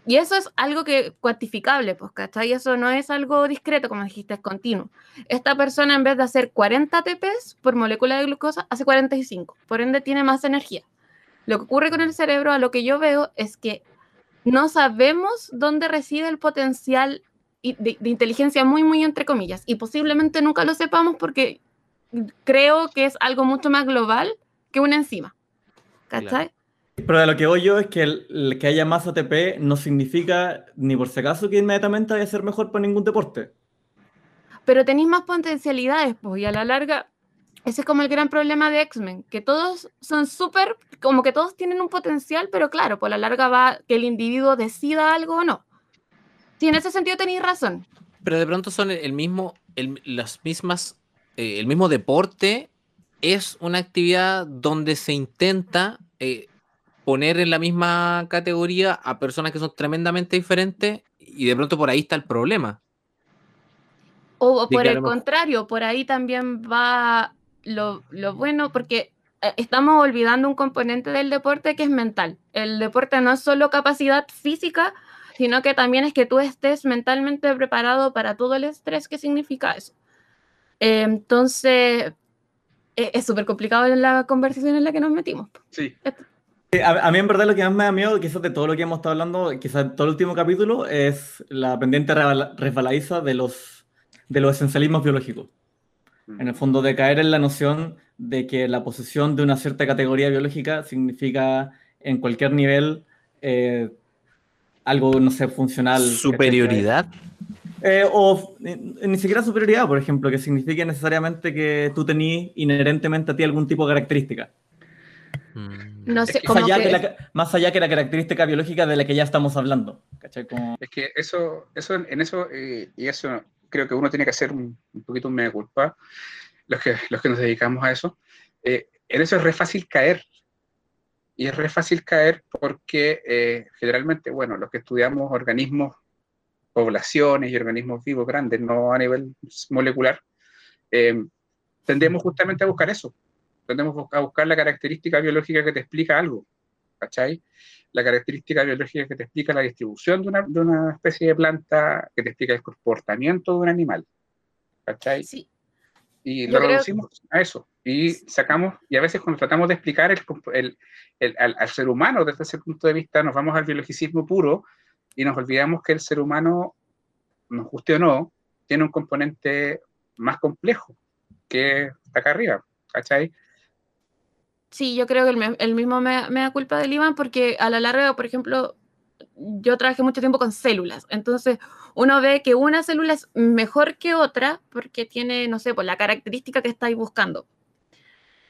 Y eso es algo que cuantificable, pues, ¿cachai? Eso no es algo discreto, como dijiste, es continuo. Esta persona, en vez de hacer 40 ATPs por molécula de glucosa, hace 45. Por ende, tiene más energía. Lo que ocurre con el cerebro, a lo que yo veo, es que no sabemos dónde reside el potencial de inteligencia muy, muy entre comillas. Y posiblemente nunca lo sepamos porque creo que es algo mucho más global que una enzima. ¿Cachai? Pero de lo que voy yo es que el, el que haya más ATP no significa ni por si acaso que inmediatamente vaya a ser mejor para ningún deporte. pero tenéis más potencialidades, pues, y a la larga, ese es como el gran problema de X-Men, que todos son súper, como que todos tienen un potencial, pero claro, por la larga va que el individuo decida algo o no. Sí, en ese sentido tenéis razón. Pero de pronto son el, el mismo, el, las mismas, eh, el mismo deporte es una actividad donde se intenta eh, poner en la misma categoría a personas que son tremendamente diferentes y de pronto por ahí está el problema. O, por el contrario, por ahí también va lo, lo bueno, porque eh, estamos olvidando un componente del deporte que es mental. El deporte no es solo capacidad física, sino que también es que tú estés mentalmente preparado para todo el estrés que significa eso. Eh, entonces, eh, es súper complicado en la conversación en la que nos metimos. Sí, Sí, A, a mí en verdad lo que más me da miedo, quizás de todo lo que hemos estado hablando, quizás todo el último capítulo, es la pendiente resbaladiza de los, de los esencialismos biológicos. En el fondo de caer en la noción de que la posesión de una cierta categoría biológica significa en cualquier nivel eh, algo, no sé, funcional. Superioridad. Eh, o eh, ni siquiera superioridad, por ejemplo, que signifique necesariamente que tú tenías inherentemente a ti algún tipo de característica. Mm. No Es sé, que Más como allá, que- que la, más allá que la característica biológica de la que ya estamos hablando. ¿cachai? Como- es que eso, eso en eso, eh, y eso creo que uno tiene que hacer un, un poquito un mea culpa, los que, los que nos dedicamos a eso. Eh, en eso es re fácil caer. Y es re fácil caer porque eh, generalmente, bueno, los que estudiamos organismos, poblaciones y organismos vivos grandes, no a nivel molecular, eh, tendemos justamente a buscar eso. Tendemos a buscar la característica biológica que te explica algo. ¿Cachai? La característica biológica que te explica la distribución de una, de una especie de planta, que te explica el comportamiento de un animal. ¿Cachai? sí, Y Yo lo reducimos a eso. Y sacamos, y a veces cuando tratamos de explicar el, el- el- al, al ser humano desde ese punto de vista, nos vamos al biologicismo puro y nos olvidamos que el ser humano, nos guste o no, tiene un componente más complejo que acá arriba. ¿Cachai? Sí, yo creo que el, el mismo me, me da culpa del Iván porque a la larga, por ejemplo, yo trabajé mucho tiempo con células, entonces uno ve que una célula es mejor que otra porque tiene, no sé, pues la característica que estáis buscando.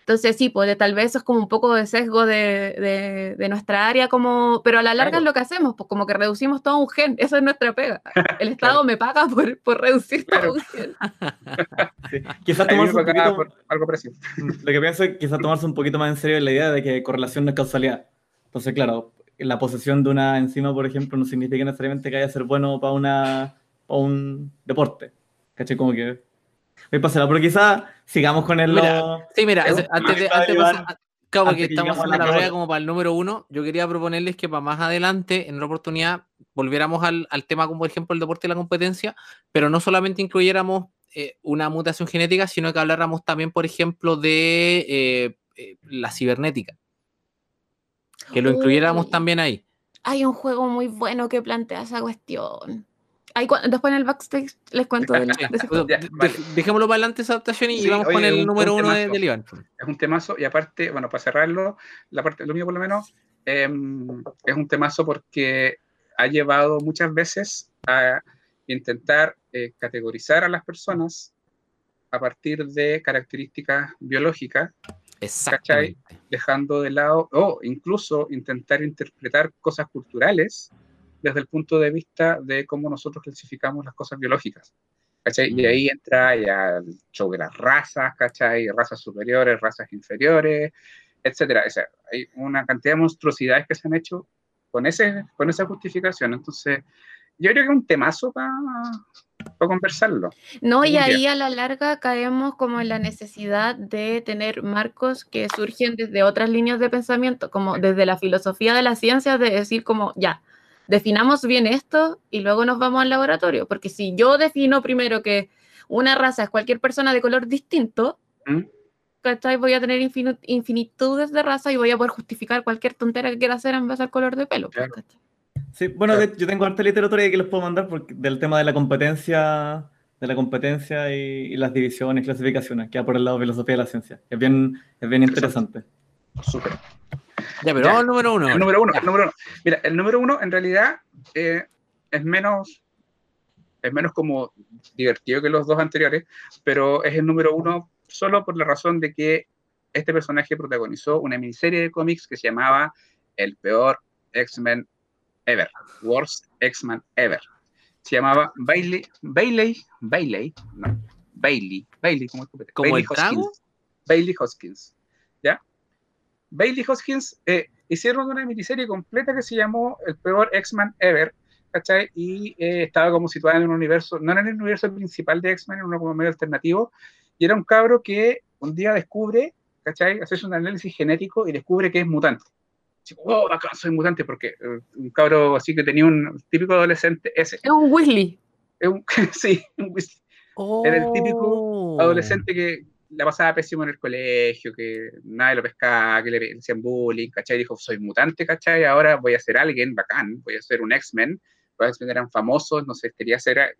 Entonces sí, pues de- tal vez eso es como un poco de sesgo de, de- de nuestra área, como, pero a la larga Claro. es lo que hacemos, pues como que reducimos todo un gen, esa es nuestra pega. El Estado me paga por, por reducir Claro. todo un gen. sí. Quizás tomarse un poquito, por algo parecido. lo que pienso es quizás tomarse un poquito más en serio la idea de que correlación no es causalidad. Entonces, claro, la posesión de una enzima, por ejemplo, no significa necesariamente que vaya a ser bueno para una para un deporte. ¿Cachai? Como que voy a pasarla, pero quizás sigamos con el... Mira, lo- Sí, mira, Es un antes de, antes de Iván, pasar- claro, porque antes que estamos haciendo la hora. como para el número uno, yo quería proponerles que para más adelante, en una oportunidad, volviéramos al, al tema como por ejemplo el deporte y la competencia, pero no solamente incluyéramos eh, una mutación genética, sino que habláramos también, por ejemplo, de eh, eh, la cibernética. Que lo incluyéramos Uy. también ahí. Hay un juego muy bueno que plantea esa cuestión. Ahí, después en el backstage les cuento del- de ese o juego. sea, Ya, de- vale. Dejémoslo para adelante esa adaptación y Sí, vamos oye, con el un- un número uno de, del Iván. es un temazo y aparte, bueno, para cerrarlo, la parte, lo mío por lo menos, eh, es un temazo porque ha llevado muchas veces a intentar eh, categorizar a las personas a partir de características biológicas, dejando de lado, o incluso intentar interpretar cosas culturales desde el punto de vista de cómo nosotros clasificamos las cosas biológicas. ¿cachai? Y ahí entra ya el show de las razas, ¿cachai? Razas superiores, razas inferiores, etcétera. O sea, hay una cantidad de monstruosidades que se han hecho con, ese, con esa justificación. Entonces, yo creo que es un temazo para conversarlo. No, y ahí a la larga caemos como en la necesidad de tener marcos que surgen desde otras líneas de pensamiento, como desde la filosofía de la ciencia, de decir como, ya, definamos bien esto y luego nos vamos al laboratorio, porque si yo defino primero que una raza es cualquier persona de color distinto, ¿Mm? ¿cachai? Voy a tener infinitudes de razas y voy a poder justificar cualquier tontera que quiera hacer en base al color de pelo. Sí, bueno, Claro. de- yo tengo harta literatura que les puedo mandar porque, del tema de la competencia, de la competencia y, y las divisiones, clasificaciones, que va por el lado de filosofía de la ciencia. Es bien, es bien interesante. Súper. Ya, pero Ya. al número uno. El número uno, el número uno. Mira, el número uno en realidad eh, es menos es menos como divertido que los dos anteriores, pero es el número uno solo por la razón de que este personaje protagonizó una miniserie de cómics que se llamaba El peor X-Men ever, Worst X-Men ever. Se llamaba Bailey, Bailey, Bailey, no, Bailey, Bailey, como escupete, ¿Como Bailey el trago? Hoskins. Bailey Hoskins, ¿ya? Bailey Hoskins eh, hicieron una miniserie completa que se llamó El peor X-Men ever, ¿cachai? Y eh, estaba como situada en un universo, no en el universo principal de X-Men, en uno como medio alternativo, y era un cabro que un día descubre, ¿cachai? Hace un análisis genético y descubre que es mutante. Así, oh, bacán, soy mutante, porque eh, un cabro así que tenía un típico adolescente, ese, Es un Weasley. es un, sí, un Weasley Era el típico Oh. adolescente que la pasaba pésimo en el colegio, que nadie lo pescaba, que le hacían bullying, ¿cachai? Dijo, soy mutante, ¿cachai? Ahora voy a ser alguien bacán, voy a ser un X-Men. Los X-Men eran famosos, no sé, quería ser...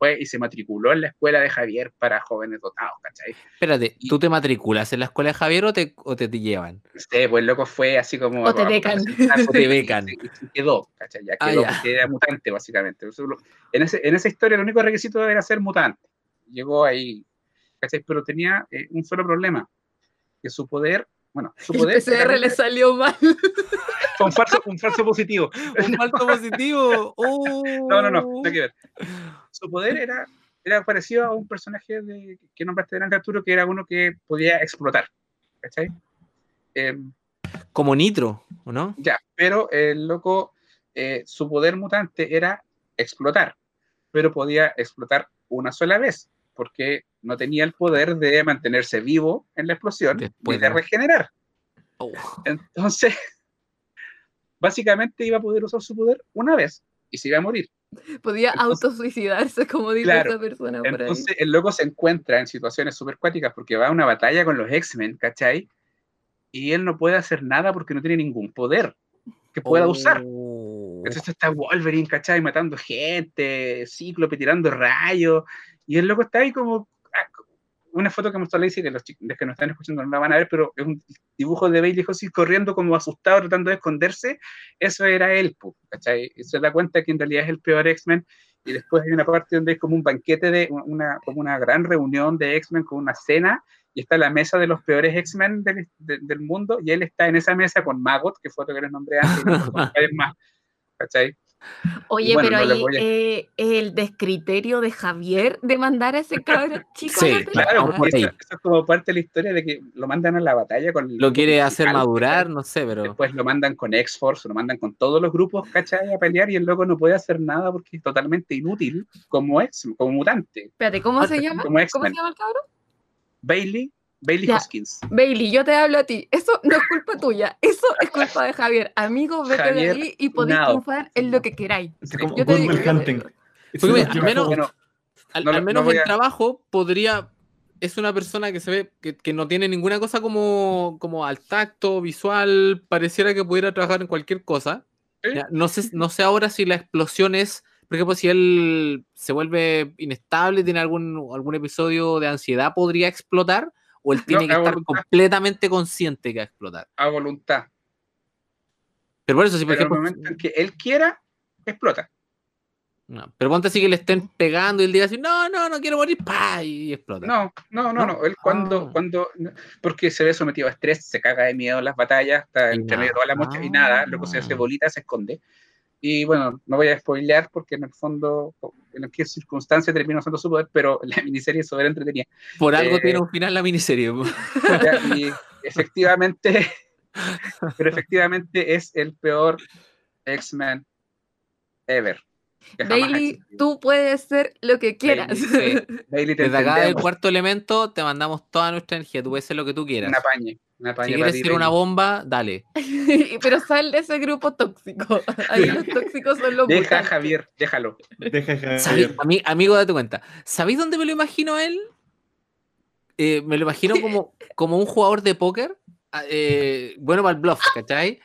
Fue y se matriculó en la escuela de Javier para jóvenes dotados, ¿cachai? Espérate, ¿tú te matriculas en la escuela de Javier o te, o te, te llevan? Sí, pues el loco fue así como... O te becan. O te becan. Y, y quedó, ¿cachai? Ya Ah, quedó, ya. porque era mutante, básicamente. En, ese, en esa historia el único requisito era ser mutante. Llegó ahí, ¿cachai? Pero tenía eh, un solo problema, que su poder... Bueno, su El poder... PCR le salió mal. fue un falso, un falso positivo. Un falso positivo. No, no, no, no hay que ver. Su poder era, era parecido a un personaje de, que nombraste delante, Arturo, que era uno que podía explotar. ¿Cachai? Eh, Como nitro, ¿o no? ya, pero el loco, eh, su poder mutante era explotar, pero podía explotar una sola vez, porque no tenía el poder de mantenerse vivo en la explosión Después ni de regenerar. Oh. Entonces, básicamente iba a poder usar su poder una vez y se iba a morir. Podía Entonces- autosuicidarse, como dice Claro, esa persona por ahí. Entonces el loco se encuentra en situaciones súper cuáticas porque va a una batalla con los X-Men, ¿cachai? Y él no puede hacer nada porque no tiene ningún poder que pueda usar. Oh. Entonces está Wolverine, ¿cachai? Matando gente, Cíclope tirando rayos. Y el loco está ahí como... ah, Una foto que mostró Lacey, que los, chi- los que nos están escuchando no la van a ver, pero es un dibujo de Bailey Hoskins corriendo como asustado, tratando de esconderse. Eso era él, ¿cachai? Y se da cuenta que en realidad es el peor X-Men. Y después hay una parte donde es como un banquete, de una, como una gran reunión de X-Men con una cena. Y está la mesa de los peores X-Men del, de- del mundo. Y él está en esa mesa con Maggot, que fue otro que les nombré antes, y compadres más. ¿Cachai? Oye, bueno, pero no ahí a- eh, el descriterio de Javier de mandar a ese cabrón chico Sí, a la pelea. Claro, porque ahí. eso, eso es como parte de la historia de que lo mandan a la batalla con... Lo quiere hacer madurar, no sé, pero. Después lo mandan con X-Force, lo mandan con todos los grupos, ¿cachai? A pelear y el loco no puede hacer nada porque es totalmente inútil como ex, como mutante. Espérate, ¿cómo se Ah, llama? como ¿Cómo se llama el cabrón? Bailey, Bailey Ya. Hoskins. Bailey, yo te hablo a ti. Eso no es culpa tuya. Eso es culpa de Javier. Amigo, vete Javier de ahí y podéis triunfar en lo que queráis. Sí. Yo te digo, Hunting. Porque al menos-. Bueno, Al, No al menos no a- trabajo podría. Es una persona que se ve que, que no tiene ninguna cosa como, como al tacto, visual, pareciera que pudiera trabajar en cualquier cosa. Ya, No, sé, no sé ahora si la explosión es, por ejemplo, si él se vuelve inestable, tiene algún, algún episodio de ansiedad, podría explotar, o él tiene No, que estar voluntad. completamente consciente que va a explotar. a voluntad. Pero por eso, si por Pero ejemplo, momento en que él quiera, explota. no, pero ponte así que le estén pegando y él diga así, no, no, no quiero morir, pa, y explota. No, no, no, ¿No? no. Él cuando, Ah. cuando, porque se ve sometido a estrés, se caga de miedo en las batallas, está entre medio de toda la mocha y nada, luego se Ah. hace bolita, se esconde. Y bueno, no voy a spoilear porque en el fondo, en qué circunstancia termina usando su poder, pero la miniserie es sobre entretenida. Por algo Eh, tiene un final la miniserie. Y efectivamente, pero efectivamente es el peor X-Men ever. Bailey, tú puedes ser lo que quieras. sí. Bailey, te Desde acá del cuarto elemento te mandamos toda nuestra energía. Tú puedes ser lo que tú quieras. Un apañe. Si quieres ser una bomba, dale. Pero sal de ese grupo tóxico. Ahí los tóxicos son los Deja a. Javier, déjalo. Deja de ¿Sabéis- ami- amigo, date cuenta. ¿Sabéis dónde me lo imagino a él? Eh, me lo imagino como, como un jugador de póker. ah, eh, bueno para el bluff, ¿cachai?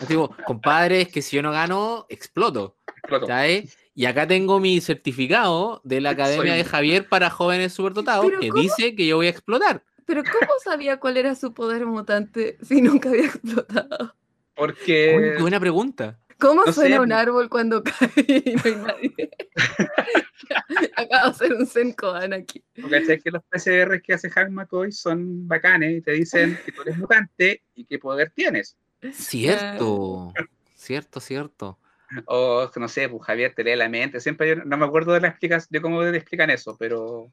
Así como, compadre, es que si yo no gano, exploto. Exploto. ¿cachai? Y acá tengo mi certificado de la Academia Soy- de Javier para jóvenes superdotados ¿Pero que cómo? dice que yo voy a explotar. Pero ¿cómo sabía cuál era su poder mutante si nunca había explotado? Porque buena pregunta. ¿Cómo No suena sé, un árbol cuando cae y no hay nadie? Acabo de hacer un Senkoan aquí. ¿cachai? que los PCR que hace Hank McCoy son bacanes y te dicen que tú eres mutante y qué poder tienes. Cierto. Cierto, cierto. O no sé, pues Javier te lee la mente. Siempre yo no me acuerdo de la explicas, de cómo te explican eso, pero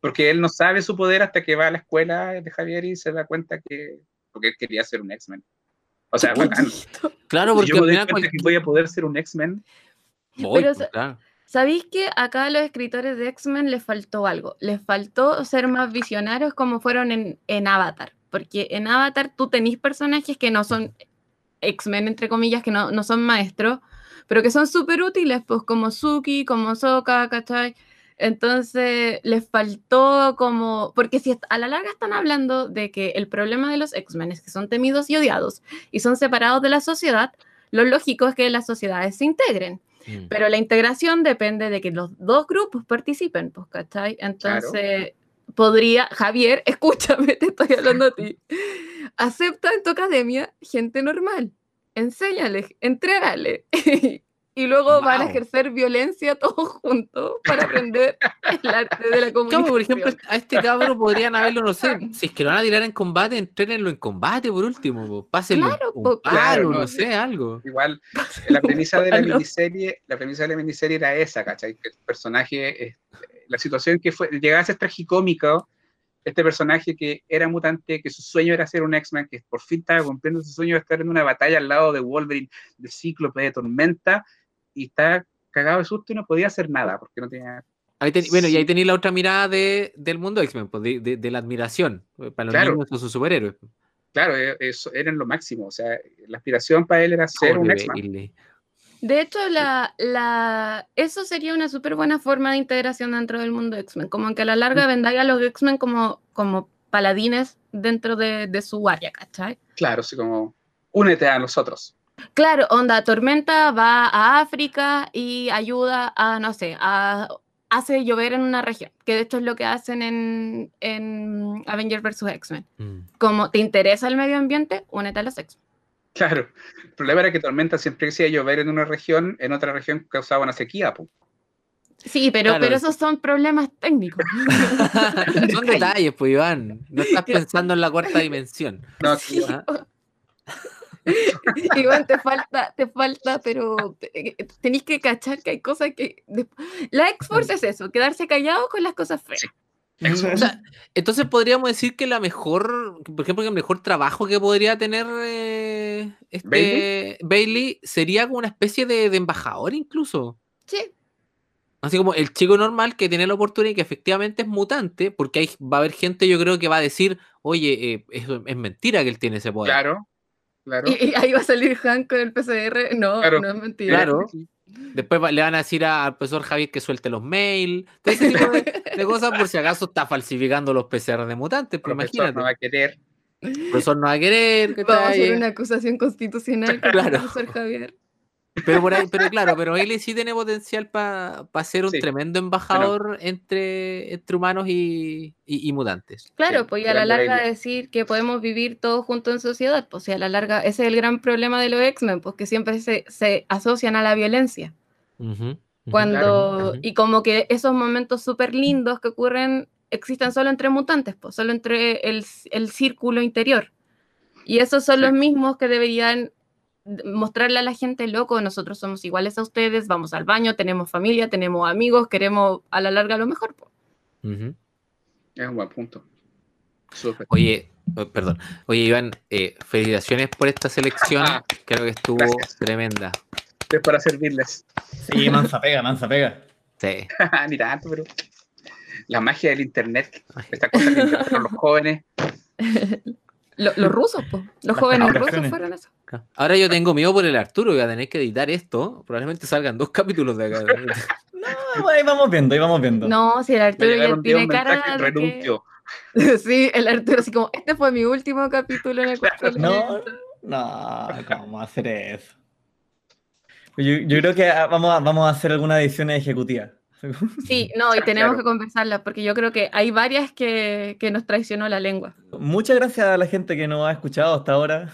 porque él no sabe su poder hasta que va a la escuela de Javier y se da cuenta que porque él quería ser un X-Men. O sea, bacán. Claro, porque yo me doy cuenta que voy a poder ser un X-Men, Voy, Pero pues, claro. ¿Sabéis que acá a los escritores de X-Men les faltó algo? Les faltó ser más visionarios como fueron en, en Avatar. Porque en Avatar tú tenés personajes que no son X-Men, entre comillas, que no, no son maestros, pero que son súper útiles, pues como Suki, como Sokka, ¿cachai? Entonces les faltó como, porque si a la larga están hablando de que el problema de los X-Men es que son temidos y odiados y son separados de la sociedad, lo lógico es que las sociedades se integren. Mm. Pero la integración depende de que los dos grupos participen, pues, ¿cachai? Entonces, podría, Javier, escúchame, te estoy hablando a ti. Acepta en tu academia gente normal. Enséñale, entrégale. y luego van a ejercer violencia todos juntos para aprender el arte de la Claro, comunicación. por ejemplo, a este cabro podrían haberlo, no sé, si es que lo van a tirar en combate, entrénenlo en combate por último, pásenlo Claro, un, claro, no sé, algo. igual la premisa de la miniserie, la premisa de la miniserie era esa, ¿cachai? Que el personaje, eh, la situación que fue, llegaba a ser tragicómico, este personaje que era mutante, que su sueño era ser un X-Men, que por fin estaba cumpliendo su sueño de estar en una batalla al lado de Wolverine, de Cíclope, de Tormenta, y está cagado de susto y no podía hacer nada, porque no tenía... Ahí teni- bueno, y ahí Sí. tenéis la otra mirada de, del mundo X-Men, pues, de, de- de la admiración. eh, Para los Claro. niños sus superhéroes. Claro, eh, eso eran lo máximo, o sea, la aspiración para él era ser un Pobre X-Men. De hecho, la, la, eso sería una súper buena forma de integración dentro del mundo X-Men. Como que a la larga vendáis a los X-Men como, como paladines dentro de, de su área, ¿cachai? Claro, así como, únete a nosotros. Claro, onda, Tormenta va a África y ayuda a, no sé, a, hace llover en una región, que de hecho es lo que hacen en, en Avengers vs. X-Men. Mm. Como te interesa el medio ambiente, únete a los X-Men. Claro, el problema era que Tormenta siempre que hacía llover en una región, en otra región causaba una sequía, po. Sí, pero, Claro. pero esos son problemas técnicos. Son detalles, pues Iván. No estás pensando en la cuarta dimensión. No, Sí. Ah, Igual te falta, te falta, pero te- tenéis que cachar que hay cosas que... La X-Force es eso, quedarse callado con las cosas feas. Sí. O sea, entonces podríamos decir que la mejor, por ejemplo, que el mejor trabajo que podría tener eh, este ¿Bailey? ¿Bailey? sería como una especie de, de embajador incluso. Sí, Así como el chico normal que tiene la oportunidad y que efectivamente es mutante, porque ahí va a haber gente, yo creo, que va a decir, oye, eh, eso es mentira que él tiene ese poder. claro, claro. y, y ahí va a salir Hank con el PCR. No, Claro. no es mentira. Claro. Después va- le van a decir al profesor Javier que suelte los mails, todo ese tipo de, de cosas por si acaso está falsificando los PCR de mutantes, El pero profesor imagínate. no va a querer. El profesor no va a querer, Vamos a hacer una acusación constitucional contra Claro. el profesor Javier. Pero por ahí, pero claro, pero Bailey sí tiene potencial para ser un Sí. tremendo embajador entre, entre humanos y, y- y mutantes. Claro, Sí, pues y a la larga Bailey. decir que podemos vivir todos juntos en sociedad, pues y a la larga ese es el gran problema de los X-Men, pues que siempre se, se asocian a la violencia. Ujú, ujú. Cuando, Ujú. y como que esos momentos súper lindos que ocurren existen solo entre mutantes, pues solo entre el, el círculo interior. Y esos son Sí. los mismos que deberían mostrarle a la gente, loco, nosotros somos iguales a ustedes, vamos al baño, tenemos familia, tenemos amigos, queremos a la larga lo mejor. Es un buen punto. Súper. Oye, oh, perdón. Oye, Iván, eh, felicitaciones por esta selección. Ah, Creo que estuvo gracias. tremenda. Es para servirles. Sí, mansa pega, mansa pega. Sí. Ni tanto, pero. La magia del internet. Esta cosa que los jóvenes. Lo- los rusos, po. los jóvenes rusos fueron eso. Ahora yo tengo miedo por el Arturo, voy a tener que editar esto. Probablemente salgan dos capítulos de acá. No, ahí vamos viendo, ahí vamos viendo. No, si el Arturo ya tiene cara de que-. Sí, el Arturo así como, este fue mi último capítulo en el cual No, no, ¿cómo vamos a hacer eso? Yo, yo creo que ah, vamos a, vamos a hacer alguna edición ejecutiva. Sí, no, y Claro. tenemos que conversarlas porque yo creo que hay varias que, que nos traicionó la lengua. Muchas gracias a la gente que nos ha escuchado hasta ahora.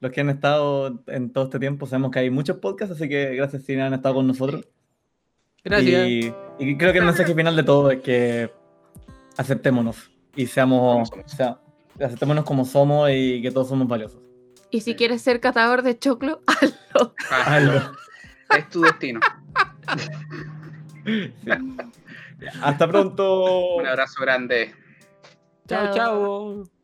Los que han estado en todo este tiempo. Sabemos que hay muchos podcasts, así que gracias si han estado con nosotros. Gracias. Y, y creo que el mensaje final de todo es que aceptémonos y seamos, Como somos. o sea, aceptémonos como somos y que todos somos valiosos. Y si quieres ser catador de choclo, hazlo. Hazlo. Es tu destino. Hasta pronto. Un abrazo grande. Chao, Chao. chao.